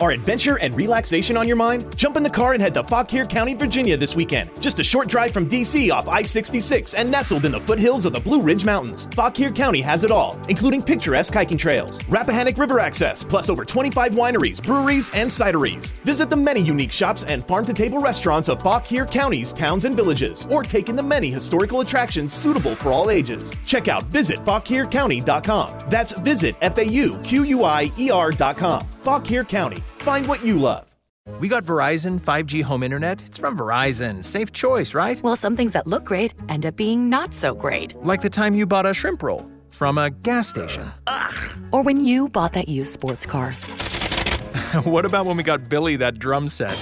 Are adventure and relaxation on your mind? Jump in the car and head to Fauquier County, Virginia this weekend. Just a short drive from DC off I 66 and nestled in the foothills of the Blue Ridge Mountains. Fauquier County has it all, including picturesque hiking trails, Rappahannock River access, plus over 25 wineries, breweries, and cideries. Visit the many unique shops and farm to table restaurants of Fauquier County's towns and villages, or take in the many historical attractions suitable for all ages. Check out visitfauquiercounty.com. That's visit F A U Q U I E R.com. Fauquier County. Find what you love. We got Verizon 5G home internet. It's from Verizon. Safe choice, right? Well, some things that look great end up being not so great. Like the time you bought a shrimp roll from a gas station. Ugh. Or when you bought that used sports car. what about when we got Billy that drum set?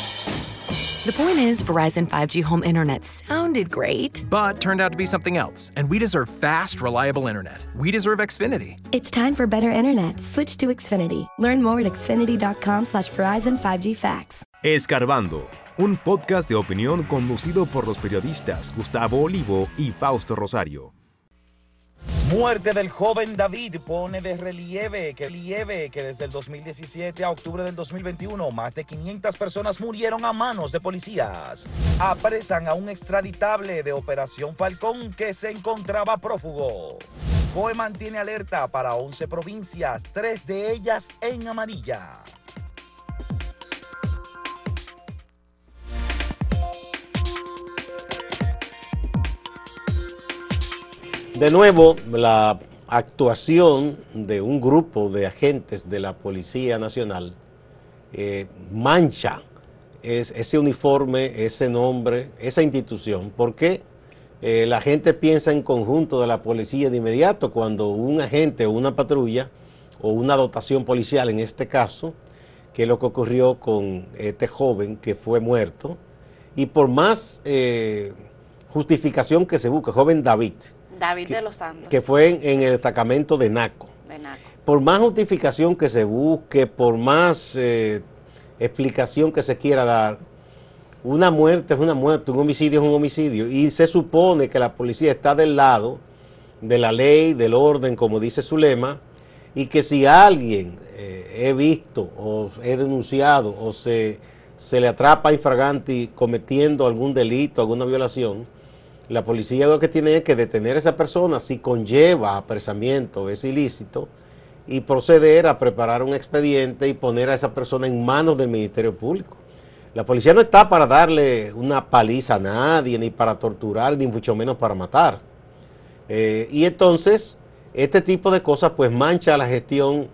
The point is, Verizon 5G home internet sounded great, but turned out to be something else. And we deserve fast, reliable internet. We deserve Xfinity. It's time for better internet. Switch to Xfinity. Learn more at xfinity.com/slash Verizon 5G Facts. Escarbando, un podcast de opinión conducido por los periodistas Gustavo Olivo y Fausto Rosario. Muerte del joven David pone de relieve que, relieve que desde el 2017 a octubre del 2021 más de 500 personas murieron a manos de policías. Apresan a un extraditable de Operación Falcón que se encontraba prófugo. COE mantiene alerta para 11 provincias, tres de ellas en amarilla. De nuevo, la actuación de un grupo de agentes de la Policía Nacional eh, mancha ese uniforme, ese nombre, esa institución, porque eh, la gente piensa en conjunto de la policía de inmediato cuando un agente o una patrulla o una dotación policial, en este caso, que es lo que ocurrió con este joven que fue muerto, y por más eh, justificación que se busque, joven David, David de los Santos. Que fue en, el destacamento de Naco. de Naco. Por más justificación que se busque, por más eh, explicación que se quiera dar, una muerte es una muerte, un homicidio es un homicidio. Y se supone que la policía está del lado de la ley, del orden, como dice su lema, y que si alguien eh, he visto o he denunciado o se, se le atrapa infraganti cometiendo algún delito, alguna violación, la policía lo que tiene es que detener a esa persona si conlleva apresamiento, es ilícito, y proceder a preparar un expediente y poner a esa persona en manos del Ministerio Público. La policía no está para darle una paliza a nadie, ni para torturar, ni mucho menos para matar. Eh, y entonces, este tipo de cosas pues mancha la gestión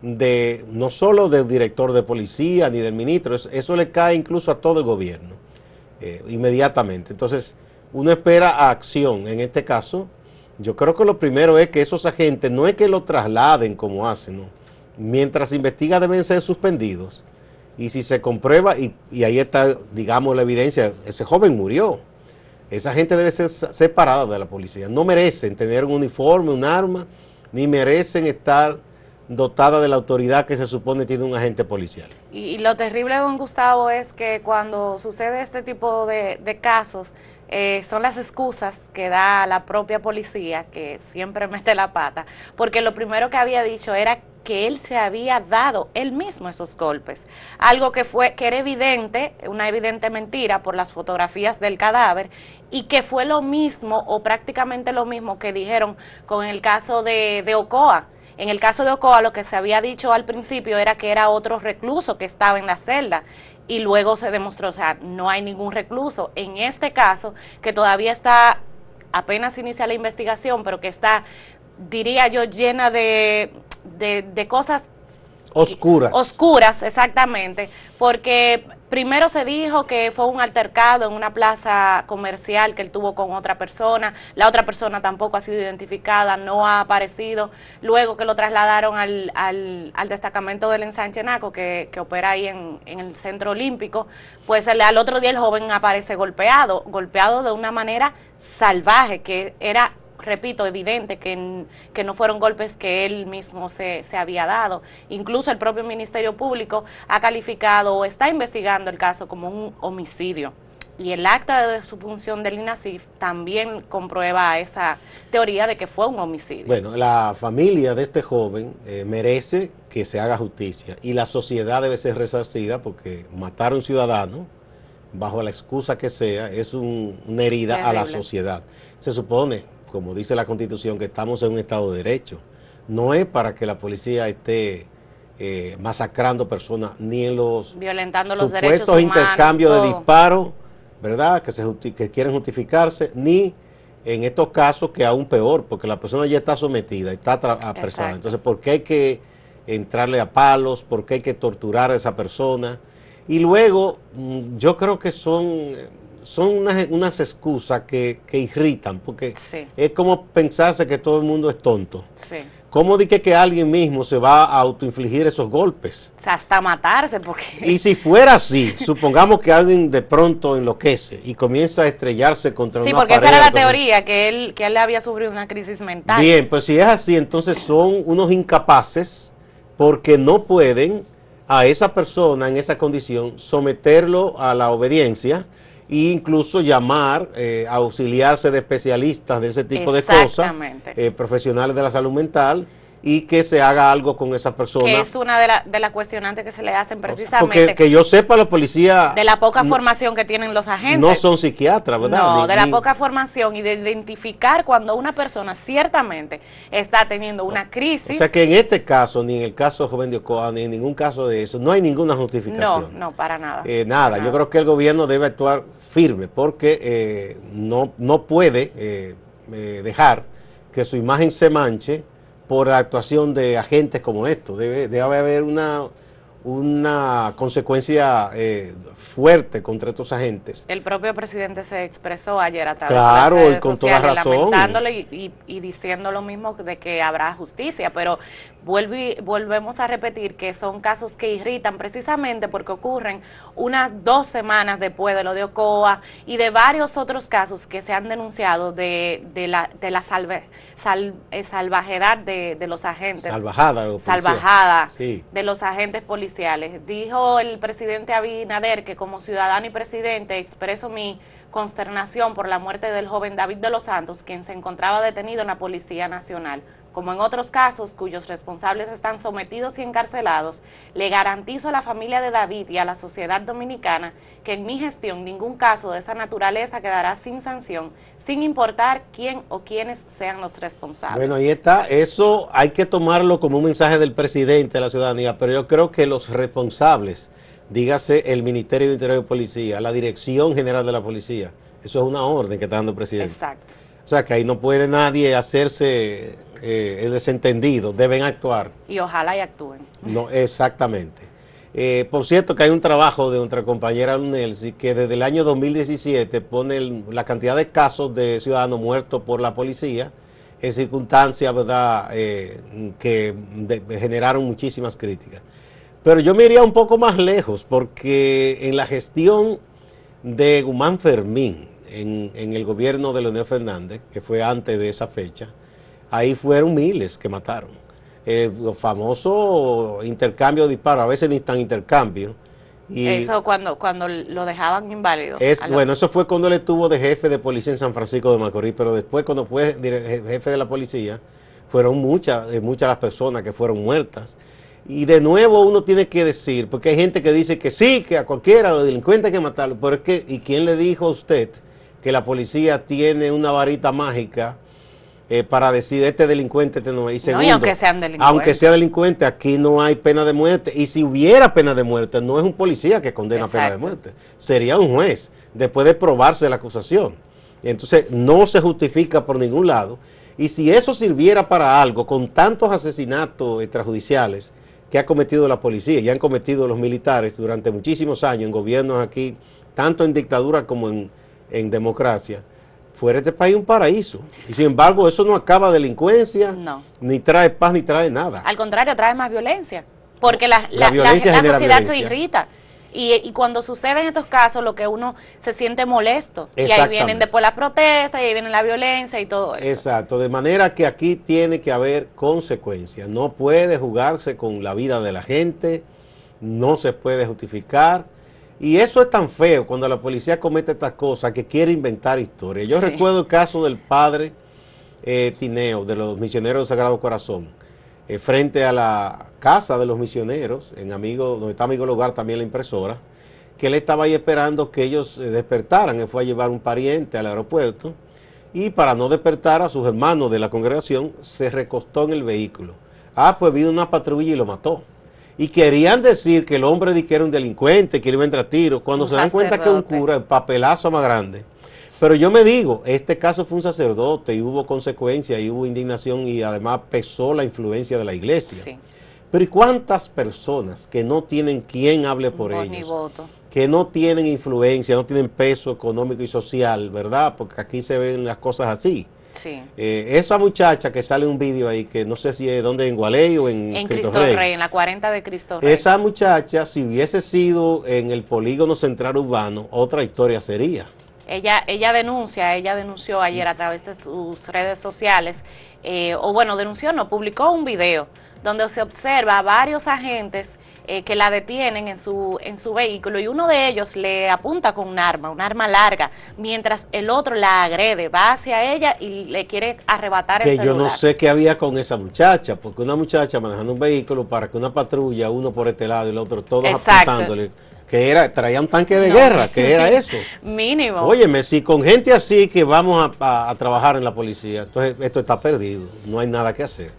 de no solo del director de policía ni del ministro, eso, le cae incluso a todo el gobierno, eh, inmediatamente. Entonces, uno espera acción. En este caso, yo creo que lo primero es que esos agentes no es que lo trasladen como hacen, mientras se investiga deben ser suspendidos. Y si se comprueba, y, ahí está, digamos, la evidencia, ese joven murió. Esa gente debe ser separada de la policía. No merecen tener un uniforme, un arma, ni merecen estar dotada de la autoridad que se supone tiene un agente policial. Y, lo terrible, don Gustavo, es que cuando sucede este tipo de, casos, eh, son las excusas que da la propia policía, que siempre mete la pata, porque lo primero que había dicho era que él se había dado él mismo esos golpes, algo que fue que era evidente, una evidente mentira por las fotografías del cadáver y que fue lo mismo o prácticamente lo mismo que dijeron con el caso de Ocoa. En el caso de Ocoa, lo que se había dicho al principio era que era otro recluso que estaba en la celda y luego se demostró, o sea, no hay ningún recluso. En este caso, que todavía está, apenas inicia la investigación, pero que está, diría yo, llena de, de, de cosas Oscuras. Oscuras, exactamente, porque primero se dijo que fue un altercado en una plaza comercial que él tuvo con otra persona, la otra persona tampoco ha sido identificada, no ha aparecido, luego que lo trasladaron al, al, destacamento del ensanche Naco, que, que opera ahí en, en, el centro olímpico, pues al otro día el joven aparece golpeado, golpeado de una manera salvaje, que era repito, evidente que, que no fueron golpes que él mismo se, se, había dado. Incluso el propio Ministerio Público ha calificado o está investigando el caso como un homicidio. y el acta de defunción del INASIF también comprueba esa teoría de que fue un homicidio. Bueno, la familia de este joven eh, merece que se haga justicia y la sociedad debe ser resarcida porque matar a un ciudadano, bajo la excusa que sea, es un- una herida a la sociedad. Se supone, como dice la Constitución, que estamos en un Estado de Derecho. No es para que la policía esté eh, masacrando personas ni en los Violentando los derechos humanos. intercambios de disparos, ¿verdad? Que, se que quieren justificarse, ni en estos casos que aún peor, porque la persona ya está sometida, está apresada. Exacto. Entonces, ¿por qué hay que entrarle a palos? ¿Por qué hay que torturar a esa persona? Y luego, mm, yo creo que son, son unas, unas excusas que, que irritan, porque Sí. es como pensarse que todo el mundo es tonto. Sí. ¿Cómo di que, alguien mismo se va a autoinfligir esos golpes? O sea, hasta matarse, porque... Y si fuera así, supongamos que alguien de pronto enloquece y comienza a estrellarse contra Sí, una porque esa era la teoría, que él, que él había sufrido una crisis mental. Bien, pues si es así, entonces son unos incapaces porque no pueden a esa persona en esa condición someterlo a la obediencia e incluso llamar, eh, auxiliarse de especialistas de ese tipo de cosas, eh, profesionales de la salud mental, y que se haga algo con esa persona. que es una de, la- de las cuestionantes que se le hacen Porque precisamente que yo sepa, la policía de la poca no- formación que tienen los agentes. no son psiquiatras, ¿verdad? No, Ni- de la ni- poca formación y de identificar cuando una persona ciertamente está teniendo una O crisis. sea que en este caso, ni en el caso de Joven de Ocoa, ni en ningún caso de eso, no hay ninguna no, justificación. no, para nada. Eh, nada, Para yo creo que el gobierno debe actuar firme porque eh, no, no puede eh, eh, dejar que su imagen se manche por la actuación de agentes como estos. Debe, debe haber una, una consecuencia eh, fuerte contra estos agentes. El propio presidente se expresó ayer a través Claro, de las y redes toda sociales, razón. lamentándole y, y- y diciendo lo mismo de que habrá justicia, pero vuelve- volvemos a repetir que son casos que irritan precisamente porque ocurren unas dos semanas después de lo de Ocoa y de varios otros casos que se han denunciado de, de la, de la salve- sal- eh, salvajedad de, de los agentes. Salvajada. salvajada Sí. de los agentes policiales. Dijo el presidente Abinader que como ciudadano y presidente expreso mi consternación por la muerte del joven David de los Santos, quien se encontraba detenido en la Policía Nacional. Como en otros casos cuyos responsables están sometidos y encarcelados, le garantizo a la familia de David y a la sociedad dominicana que en mi gestión ningún caso de esa naturaleza quedará sin sanción, sin importar quién o quiénes sean los responsables. Bueno, ahí está. Eso hay que tomarlo como un mensaje del presidente a la ciudadanía, pero yo creo que los responsables, dígase el Ministerio de Interior y Policía, la Dirección General de la Policía, eso es una orden que está dando el presidente. Exacto. O sea que ahí no puede nadie hacerse eh, el desentendido, deben actuar. Y ojalá y actúen. No, exactamente. Eh, por cierto, que hay un trabajo de nuestra compañera Lunelsi que desde el año 2017 pone el- la cantidad de casos de ciudadanos muertos por la policía en circunstancias, ¿verdad?, eh, que de- generaron muchísimas críticas. Pero yo me iría un poco más lejos porque en la gestión de Guzmán Fermín, en, en el gobierno de Leonel Fernández, que fue antes de esa fecha, ahí fueron miles que mataron. El famoso intercambio de disparos, a veces ni tan intercambio. Y Eso cuando, cuando lo dejaban inválido. es, bueno, eso fue cuando él estuvo de jefe de policía en San Francisco de Macorís, pero después cuando fue jefe de la policía, fueron muchas, eh, muchas las personas que fueron muertas. Y de nuevo uno tiene que decir, porque hay gente que dice que sí, que a cualquiera, los delincuentes hay que matarlo, pero es que, ¿y quién le dijo a usted que la policía tiene una varita mágica eh, para decir este delincuente, este no es? Y No, y segundo, aunque sean delincuentes. Aunque sea delincuente, aquí no hay pena de muerte. Y si hubiera pena de muerte, no es un policía que condena pena de muerte. Sería un juez, después de probarse la acusación. Entonces, no se justifica por ningún lado. Y si eso sirviera para algo, con tantos asesinatos extrajudiciales que ha cometido la policía y han cometido los militares durante muchísimos años en gobiernos aquí, tanto en dictadura como en, en democracia, fuera este país un paraíso. Y sin embargo, eso no acaba delincuencia, No. ni trae paz, ni trae nada. Al contrario, trae más violencia. Porque la, La la- la- violencia la genera sociedad se irrita. Y, y cuando suceden estos casos, lo que uno se siente molesto. Y ahí vienen después las protestas, y ahí viene la violencia y todo eso. Exacto, de manera que aquí tiene que haber consecuencias. No puede jugarse con la vida de la gente, no se puede justificar. Y eso es tan feo cuando la policía comete estas cosas que quiere inventar historias. Yo Sí. recuerdo el caso del padre eh, Tineo, de los misioneros del Sagrado Corazón, eh, frente a la casa de los misioneros, en Amigo, donde está Amigo Lugar también la impresora, que él estaba ahí esperando que ellos eh, despertaran. Él fue a llevar un pariente al aeropuerto y para no despertar a sus hermanos de la congregación, se recostó en el vehículo. Ah, pues vino una patrulla y lo mató. Y querían decir que el hombre que era un delincuente, que le iba a entrar a tiros, cuando Un se dan cuenta que es un cura, el papelazo más grande. Pero yo me digo, este caso fue un sacerdote y hubo consecuencias y hubo indignación y además pesó la influencia de la iglesia. Sí, Pero ¿y cuántas personas que no tienen quien hable por voz ellos? voto. que no tienen influencia, no tienen peso económico y social, ¿verdad? Porque aquí se ven las cosas así. Sí. Eh, esa muchacha que sale un vídeo ahí, que no sé si es donde, en Gualey o en, En Cristo Cristo Rey. Rey, en la 40 de Cristo Rey. Esa muchacha, si hubiese sido en el polígono central urbano, otra historia sería. Ella, ella denuncia, ella denunció ayer a través de sus redes sociales, eh, o bueno, denunció, no, publicó un video donde se observa a varios agentes eh, que la detienen en su, en su vehículo y uno de ellos le apunta con un arma, un arma larga, mientras el otro la agrede, va hacia ella y le quiere arrebatar el Que yo celular. no sé qué había con esa muchacha, porque una muchacha manejando un vehículo para que una patrulla, uno por este lado y el otro, todos Exacto. apuntándole, que era, traía un tanque de No. guerra, que era eso. Mínimo. Óyeme, si con gente así que vamos a, a- a trabajar en la policía, entonces esto está perdido, no hay nada que hacer.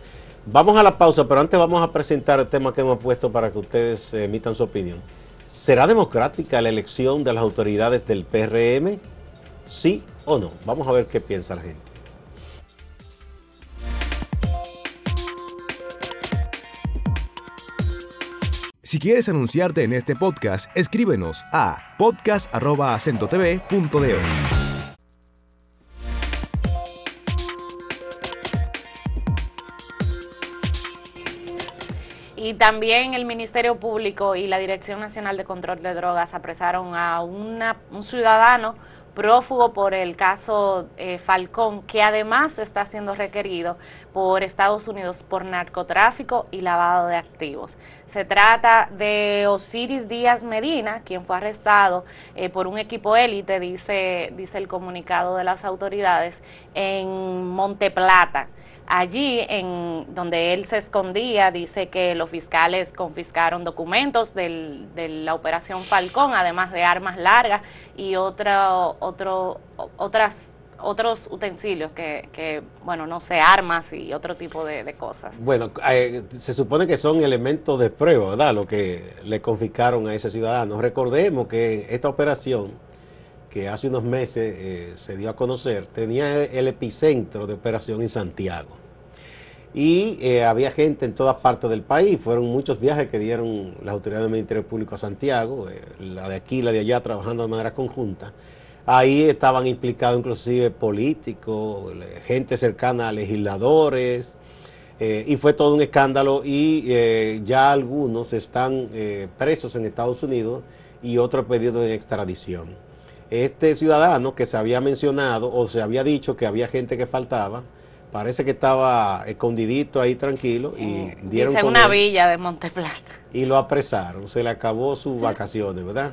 Vamos a la pausa, pero antes vamos a presentar el tema que hemos puesto para que ustedes eh, emitan su opinión. ¿Será democrática la elección de las autoridades del PRM? ¿Sí o no? Vamos a ver qué piensa la gente. Si quieres anunciarte en este podcast, escríbenos a podcast.acentotv.de. Y también el Ministerio Público y la Dirección Nacional de Control de Drogas apresaron a un ciudadano prófugo por el caso eh, Falcón, que además está siendo requerido por Estados Unidos por narcotráfico y lavado de activos. Se trata de Osiris Díaz Medina, quien fue arrestado eh, por un equipo élite, dice, dice el comunicado de las autoridades, en Monteplata. Allí, en donde él se escondía, dice que los fiscales confiscaron documentos de la operación Falcón, además de armas largas y otro, otras, otros utensilios que, bueno, no sé, armas y otro tipo de, de cosas. Bueno, eh, se supone que son elementos de prueba, ¿verdad? Lo que le confiscaron a ese ciudadano. Recordemos que esta operación, que hace unos meses eh, se dio a conocer, tenía el epicentro de operación en Santiago. Y eh, había gente en todas partes del país, fueron muchos viajes que dieron las autoridades del Ministerio Público a Santiago, eh, la de aquí, la de allá, trabajando de manera conjunta. Ahí estaban implicados inclusive políticos, gente cercana a legisladores, eh, y fue todo un escándalo y ya algunos están presos en Estados Unidos y otros pedidos de extradición. Este ciudadano que se había mencionado o se había dicho que había gente que faltaba, parece que estaba escondidito ahí tranquilo y dieron Dice con una él villa de Monteplata. y lo apresaron, se le acabó sus vacaciones, ¿verdad?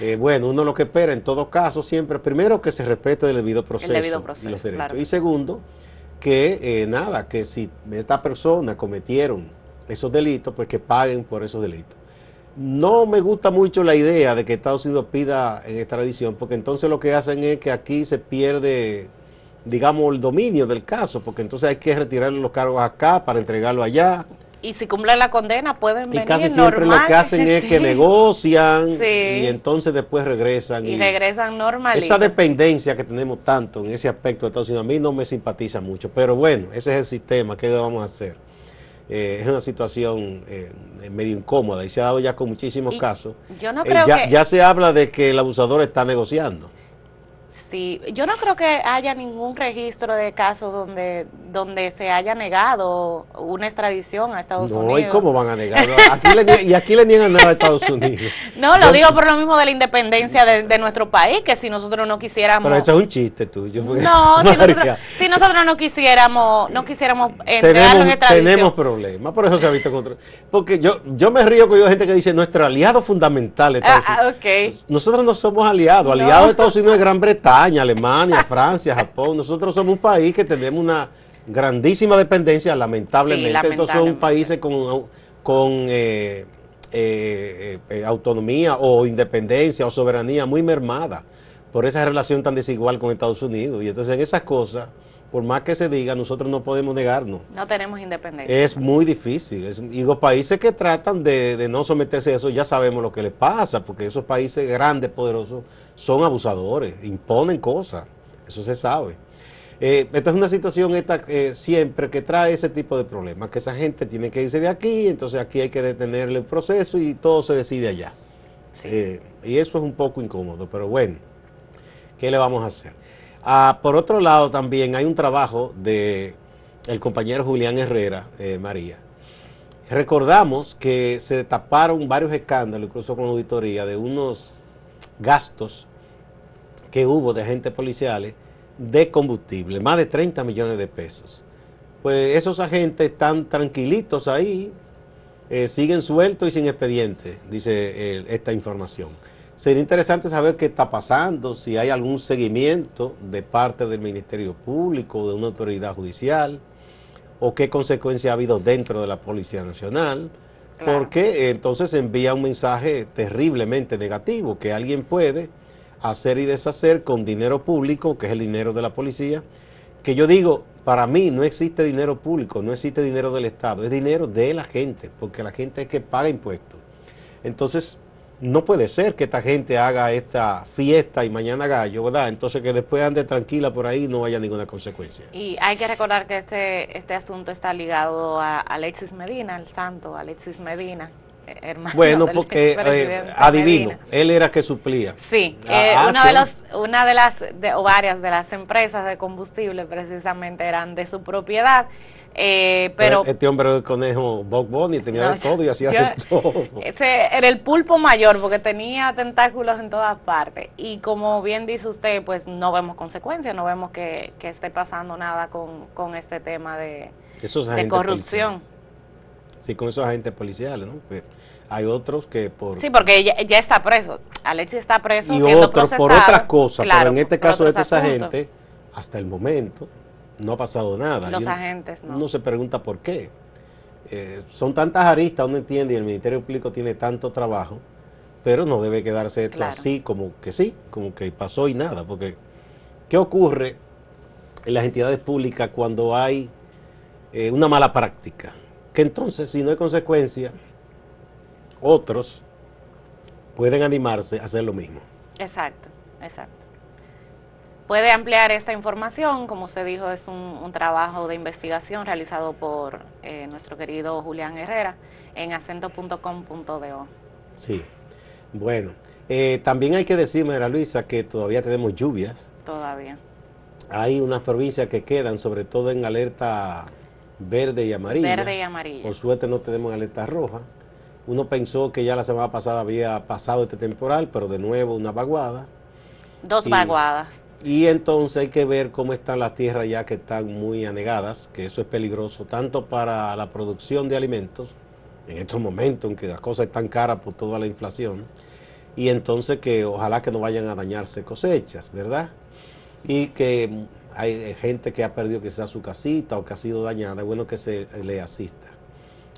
Eh, bueno, uno lo que espera en todo caso siempre, primero que se respete el debido proceso, debido y proceso, los derechos. claro. Y segundo, que eh, nada, que si esta persona cometieron esos delitos, pues que paguen por esos delitos. No me gusta mucho la idea de que Estados Unidos pida en extradición, porque entonces lo que hacen es que aquí se pierde, digamos, el dominio del caso, porque entonces hay que retirar los cargos acá para entregarlo allá. Y si cumplen la condena, pueden Y venir casi siempre normal. lo que hacen es que negocian Sí. y entonces después regresan. Y regresan normalitos. Esa dependencia que tenemos tanto en ese aspecto de Estados Unidos a mí no me simpatiza mucho, pero bueno, ese es el sistema, ¿qué vamos a hacer? Eh, es una situación eh, medio incómoda y se ha dado ya con muchísimos Y casos. yo no Eh, creo ya, que- ya se habla de que el abusador está negociando. Sí, yo no creo que haya ningún registro de casos donde donde se haya negado una extradición a Estados no, Unidos. ¿y cómo van a negar? Aquí le y aquí le niegan nada a Estados Unidos. No, lo Yo- digo por lo mismo de la independencia de, de nuestro país, que si nosotros no quisiéramos... Pero eso es un chiste tuyo. porque- No, si nosotros, María, si nosotros no quisiéramos, no quisiéramos entregarlo en extradición. tenemos problemas, por eso se ha visto contra. Porque yo, yo me río con yo gente que dice nuestro aliado fundamental Estados Ah, Unidos. ah. Nosotros no somos aliados. No. Aliados de Estados Unidos es Gran Bretaña, Alemania, Francia, Japón. Nosotros somos un país que tenemos una grandísima dependencia, lamentablemente. Sí, Entonces son países con, con eh, eh, eh, autonomía o independencia o soberanía muy mermada por esa relación tan desigual con Estados Unidos. Y entonces en esas cosas, por más que se diga, nosotros no podemos negarnos. No tenemos independencia. Es muy difícil. Es- y los países que tratan de, de no someterse a eso ya sabemos lo que les pasa, porque esos países grandes, poderosos, son abusadores, imponen cosas. Eso se sabe. Eh, esta es una situación esta, eh, siempre que trae ese tipo de problemas, que esa gente tiene que irse de aquí, entonces aquí hay que detenerle el proceso y todo se decide allá. Sí. Eh, y eso es un poco incómodo, pero bueno, ¿qué le vamos a hacer? Ah, por otro lado, también hay un trabajo de el compañero Julián Herrera, eh, María. Recordamos que se taparon varios escándalos, incluso con auditoría, de unos gastos que hubo de agentes policiales de combustible, más de 30 millones de pesos. Pues esos agentes están tranquilitos ahí, eh, siguen sueltos y sin expediente, dice eh, esta información. Sería interesante saber qué está pasando, si hay algún seguimiento de parte del Ministerio Público, de una autoridad judicial, o qué consecuencia ha habido dentro de la Policía Nacional, Claro. porque entonces envía un mensaje terriblemente negativo, que alguien puede hacer y deshacer con dinero público, que es el dinero de la policía, que yo digo, para mí no existe dinero público, no existe dinero del Estado, es dinero de la gente, porque la gente es que paga impuestos. Entonces, no puede ser que esta gente haga esta fiesta y mañana gallo, ¿verdad? Entonces que después ande tranquila por ahí y no haya ninguna consecuencia. Y hay que recordar que este, este asunto está ligado a Alexis Medina, el santo Alexis Medina, hermano Bueno, del porque eh, adivino, Medina. él era que suplía. Sí, Ah, eh, ah, una, de los, una de las, de, o varias de las empresas de combustible precisamente eran de su propiedad, eh, pero... este hombre del conejo Bob Bunny tenía No, de todo y hacía yo- de todo. Ese era el pulpo mayor porque tenía tentáculos en todas partes. Y como bien dice usted, pues no vemos consecuencias, no vemos que, que esté pasando nada con, con este tema de, de corrupción. Sí, con esos agentes policiales, ¿no? Pues, hay otros que por... Sí, porque ya, ya está preso. Alexis está preso y siendo otros por otras cosas, Claro, pero en este caso de asuntos. gente, hasta el momento, no ha pasado nada. Los Y agentes, no. Uno se pregunta por qué. Eh, son tantas aristas, uno entiende, y el Ministerio Público tiene tanto trabajo, pero no debe quedarse esto Claro. así, como que sí, como que pasó y nada, porque ¿qué ocurre en las entidades públicas cuando hay eh, una mala práctica? Que entonces, si no hay consecuencia, otros pueden animarse a hacer lo mismo. Exacto, exacto. Puede ampliar esta información, como se dijo, es un, un trabajo de investigación realizado por eh, nuestro querido Julián Herrera en acento.com.do. Sí. Bueno, eh, también hay que decir, María Luisa, que todavía tenemos lluvias. Todavía. Hay unas provincias que quedan, sobre todo en alerta verde y amarilla. Verde y amarilla. Por suerte no tenemos alerta roja. Uno pensó que ya la semana pasada había pasado este temporal, pero de nuevo una vaguada. Dos y- vaguadas. Y entonces hay que ver cómo están las tierras ya que están muy anegadas, que eso es peligroso tanto para la producción de alimentos, en estos momentos en que las cosas están caras por toda la inflación, y entonces que ojalá que no vayan a dañarse cosechas, ¿verdad? Y que hay eh, gente que ha perdido quizás su casita o que ha sido dañada, es bueno que se le asista.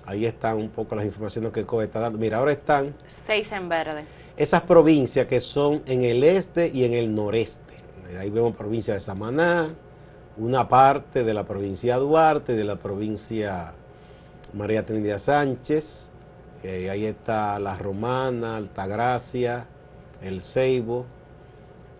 Ahí están un poco las informaciones que COE está dando. Mira, ahora están Seis en verde. esas provincias que son en el este y en el noreste. Ahí vemos provincia de Samaná, una parte de la provincia de Duarte, de la provincia María Trinidad Sánchez, eh, ahí está La Romana, Altagracia, El Ceibo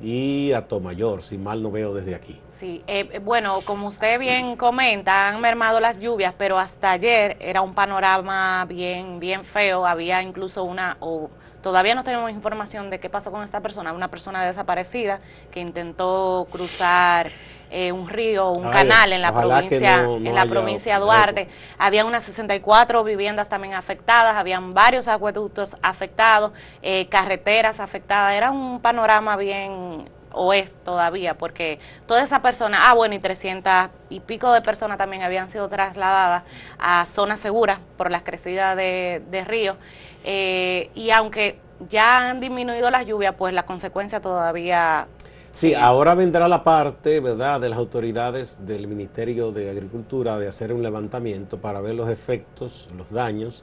y Atomayor, si mal no veo desde aquí. Sí, eh, bueno, como usted bien comenta, han mermado las lluvias, pero hasta ayer era un panorama bien, bien feo. Había incluso una, o todavía no tenemos información de qué pasó con esta persona, una persona desaparecida que intentó cruzar eh, un río, un canal en la provincia, en la provincia de Duarte. Había unas 64 viviendas también afectadas, habían varios acueductos afectados, eh, carreteras afectadas. Era un panorama bien o es todavía, porque toda esa persona, ah bueno, y 300 y pico de personas también habían sido trasladadas a zonas seguras por las crecidas de, de ríos, eh, y aunque ya han disminuido las lluvias, pues la consecuencia todavía... Sí, ahora vendrá la parte, ¿verdad?, de las autoridades del Ministerio de Agricultura de hacer un levantamiento para ver los efectos, los daños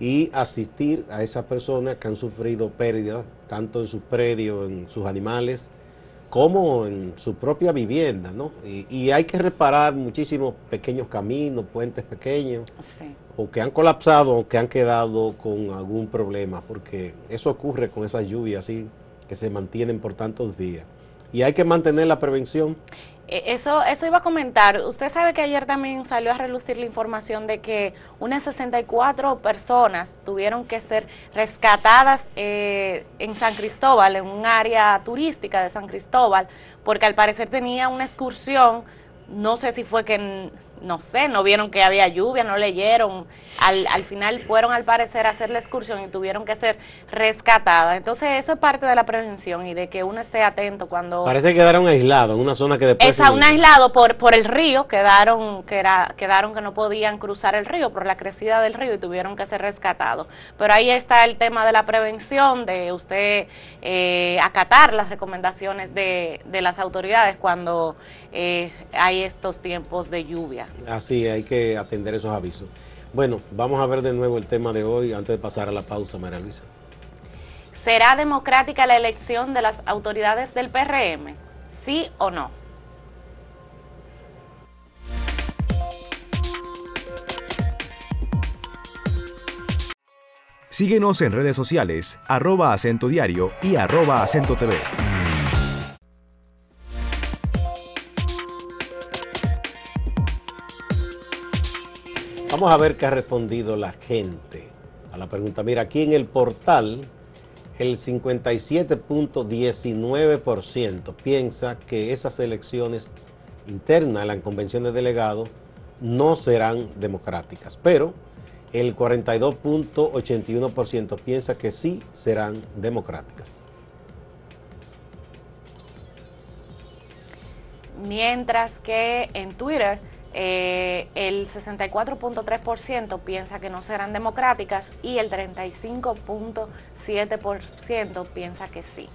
y asistir a esas personas que han sufrido pérdidas, tanto en sus predios, en sus animales, como en su propia vivienda, ¿no? Y, hay que reparar muchísimos pequeños caminos, puentes pequeños, o que han colapsado o que han quedado con algún problema, porque eso ocurre con esas lluvias así que se mantienen por tantos días. Y hay que mantener la prevención. Eh, eso, eso iba a comentar. Usted sabe que ayer también salió a relucir la información de que unas 64 personas tuvieron que ser rescatadas eh, en San Cristóbal, en un área turística de San Cristóbal, porque al parecer tenía una excursión, no sé si fue que no sé, no vieron que había lluvia, no leyeron. Al, al final fueron al parecer a hacer la excursión y tuvieron que ser rescatadas. Entonces eso es parte de la prevención y de que uno esté atento cuando... Parece que quedaron aislados en una zona que después... Es un aislado por, por el río, quedaron que, era, quedaron que no podían cruzar el río por la crecida del río y tuvieron que ser rescatados. Pero ahí está el tema de la prevención, de usted eh, acatar las recomendaciones de, de las autoridades cuando eh, hay estos tiempos de lluvia. Así, hay que atender esos avisos. Bueno, vamos a ver de nuevo el tema de hoy antes de pasar a la pausa, María Luisa. ¿Será democrática la elección de las autoridades del PRM? ¿Sí o no? Síguenos en redes sociales, arroba acento diario y arroba acento TV. Vamos a ver qué ha respondido la gente a la pregunta. Mira, aquí en el portal, el 57.19% piensa que esas elecciones internas la convención de delegados no serán democráticas, pero el 42.81% piensa que sí serán democráticas. Mientras que en Twitter eh, el 64.3% piensa que no serán democráticas y el 35.7% piensa que sí.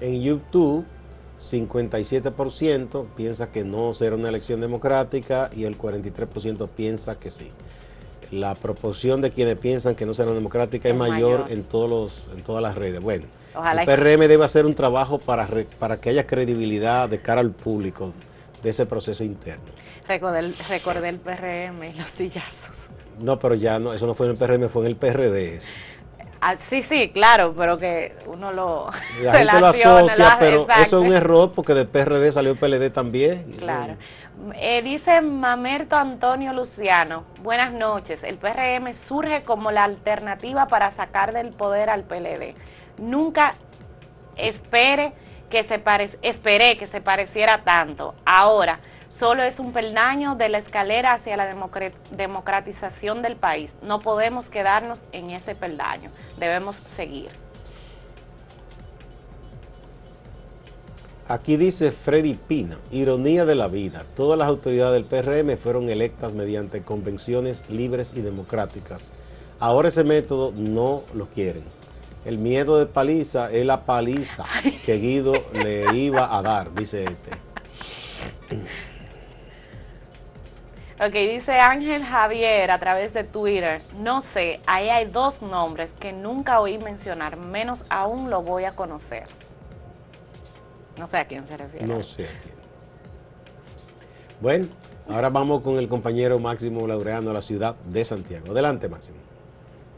En YouTube, 57% piensa que no será una elección democrática y el 43% piensa que sí. La proporción de quienes piensan que no será democrática es, mayor, En, todos los, en todas las redes. Bueno, el PRM debe hacer un trabajo para, para que haya credibilidad de cara al público de ese proceso interno. Recordé el, recordé el PRM y los sillazos. No, pero ya no, eso no fue en el PRM, fue en el PRD. Ah, sí, sí, claro, pero que uno lo. La gente lo asocia, pero eso es un error porque del PRD salió el PLD también. Claro. Eh, dice Mamerto Antonio Luciano, buenas noches. El PRM surge como la alternativa para sacar del poder al PLD nunca espere que se esperé que se pareciera tanto. Ahora, solo es un peldaño de la escalera hacia la democratización del país. No podemos quedarnos en ese peldaño, debemos seguir. Aquí dice Freddy Pina, ironía de la vida, todas las autoridades del PRM fueron electas mediante convenciones libres y democráticas. Ahora ese método no lo quieren. El miedo de paliza es la paliza que Guido le iba a dar, dice este. Ok, dice Ángel Javier a través de Twitter, no sé, ahí hay dos nombres que nunca oí mencionar, menos aún lo voy a conocer. No sé a quién se refiere. No sé a quién. Bueno, ahora vamos con el compañero Máximo Laureano de la ciudad de Santiago. Adelante, Máximo.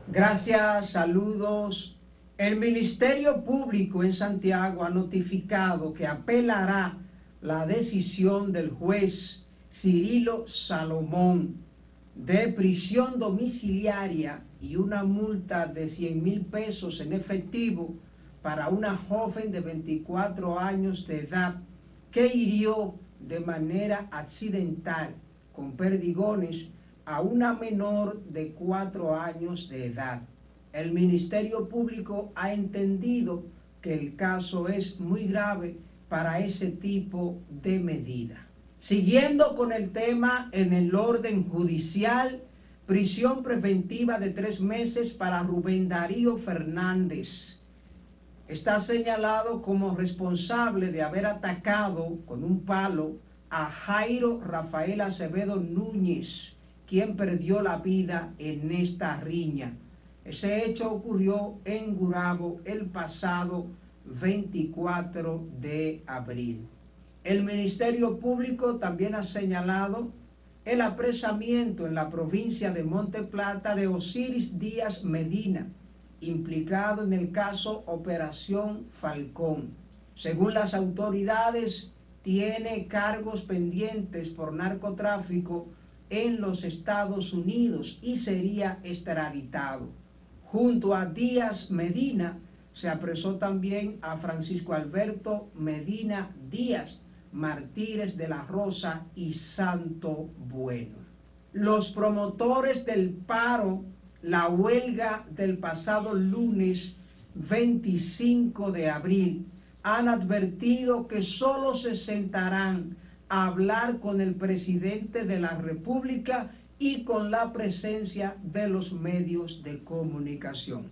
Gracias, saludos el Ministerio Público en Santiago ha notificado que apelará la decisión del juez Cirilo Salomón de prisión domiciliaria y una multa de 100 mil pesos en efectivo para una joven de 24 años de edad que hirió de manera accidental con perdigones a una menor de 4 años de edad. El Ministerio Público ha entendido que el caso es muy grave para ese tipo de medida. Siguiendo con el tema en el orden judicial, prisión preventiva de tres meses para Rubén Darío Fernández. Está señalado como responsable de haber atacado con un palo a Jairo Rafael Acevedo Núñez, quien perdió la vida en esta riña. Ese hecho ocurrió en Gurabo el pasado 24 de abril. El Ministerio Público también ha señalado el apresamiento en la provincia de Monte Plata de Osiris Díaz Medina, implicado en el caso Operación Falcón. Según las autoridades, tiene cargos pendientes por narcotráfico en los Estados Unidos y sería extraditado. Junto a Díaz Medina se apresó también a Francisco Alberto Medina Díaz, Martínez de la Rosa y Santo Bueno. Los promotores del paro, la huelga del pasado lunes 25 de abril, han advertido que solo se sentarán a hablar con el presidente de la República y con la presencia de los medios de comunicación.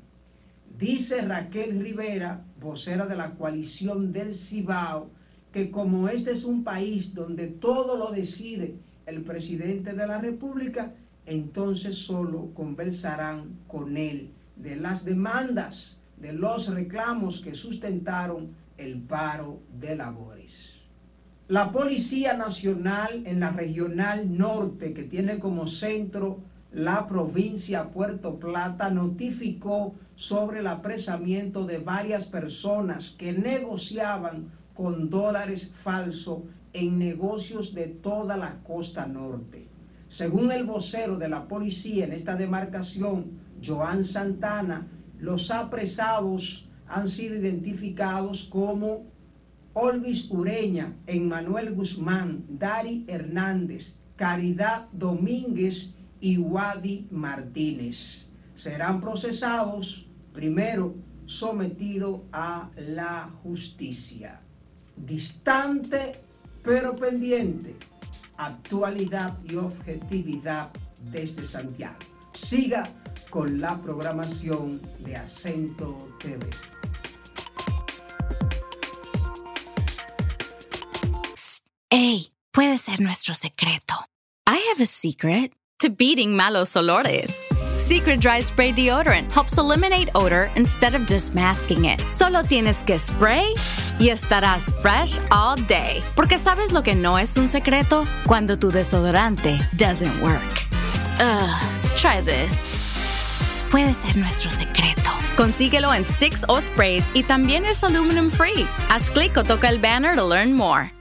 Dice Raquel Rivera, vocera de la coalición del Cibao, que como este es un país donde todo lo decide el presidente de la República, entonces solo conversarán con él de las demandas, de los reclamos que sustentaron el paro de labores. La Policía Nacional en la Regional Norte, que tiene como centro la provincia Puerto Plata, notificó sobre el apresamiento de varias personas que negociaban con dólares falsos en negocios de toda la costa norte. Según el vocero de la policía en esta demarcación, Joan Santana, los apresados han sido identificados como Olvis Ureña, Emmanuel Guzmán, Dari Hernández, Caridad Domínguez y Wadi Martínez. Serán procesados primero sometidos a la justicia. Distante pero pendiente. Actualidad y objetividad desde Santiago. Siga con la programación de Acento TV. Puede ser nuestro secreto. I have a secret to beating malos olores. Secret Dry Spray Deodorant helps eliminate odor instead of just masking it. Solo tienes que spray y estarás fresh all day. Porque sabes lo que no es un secreto cuando tu desodorante doesn't work. Ugh, try this. Puede ser nuestro secreto. Consíguelo en sticks o sprays y también es aluminum free. Haz clic o toca el banner to learn more.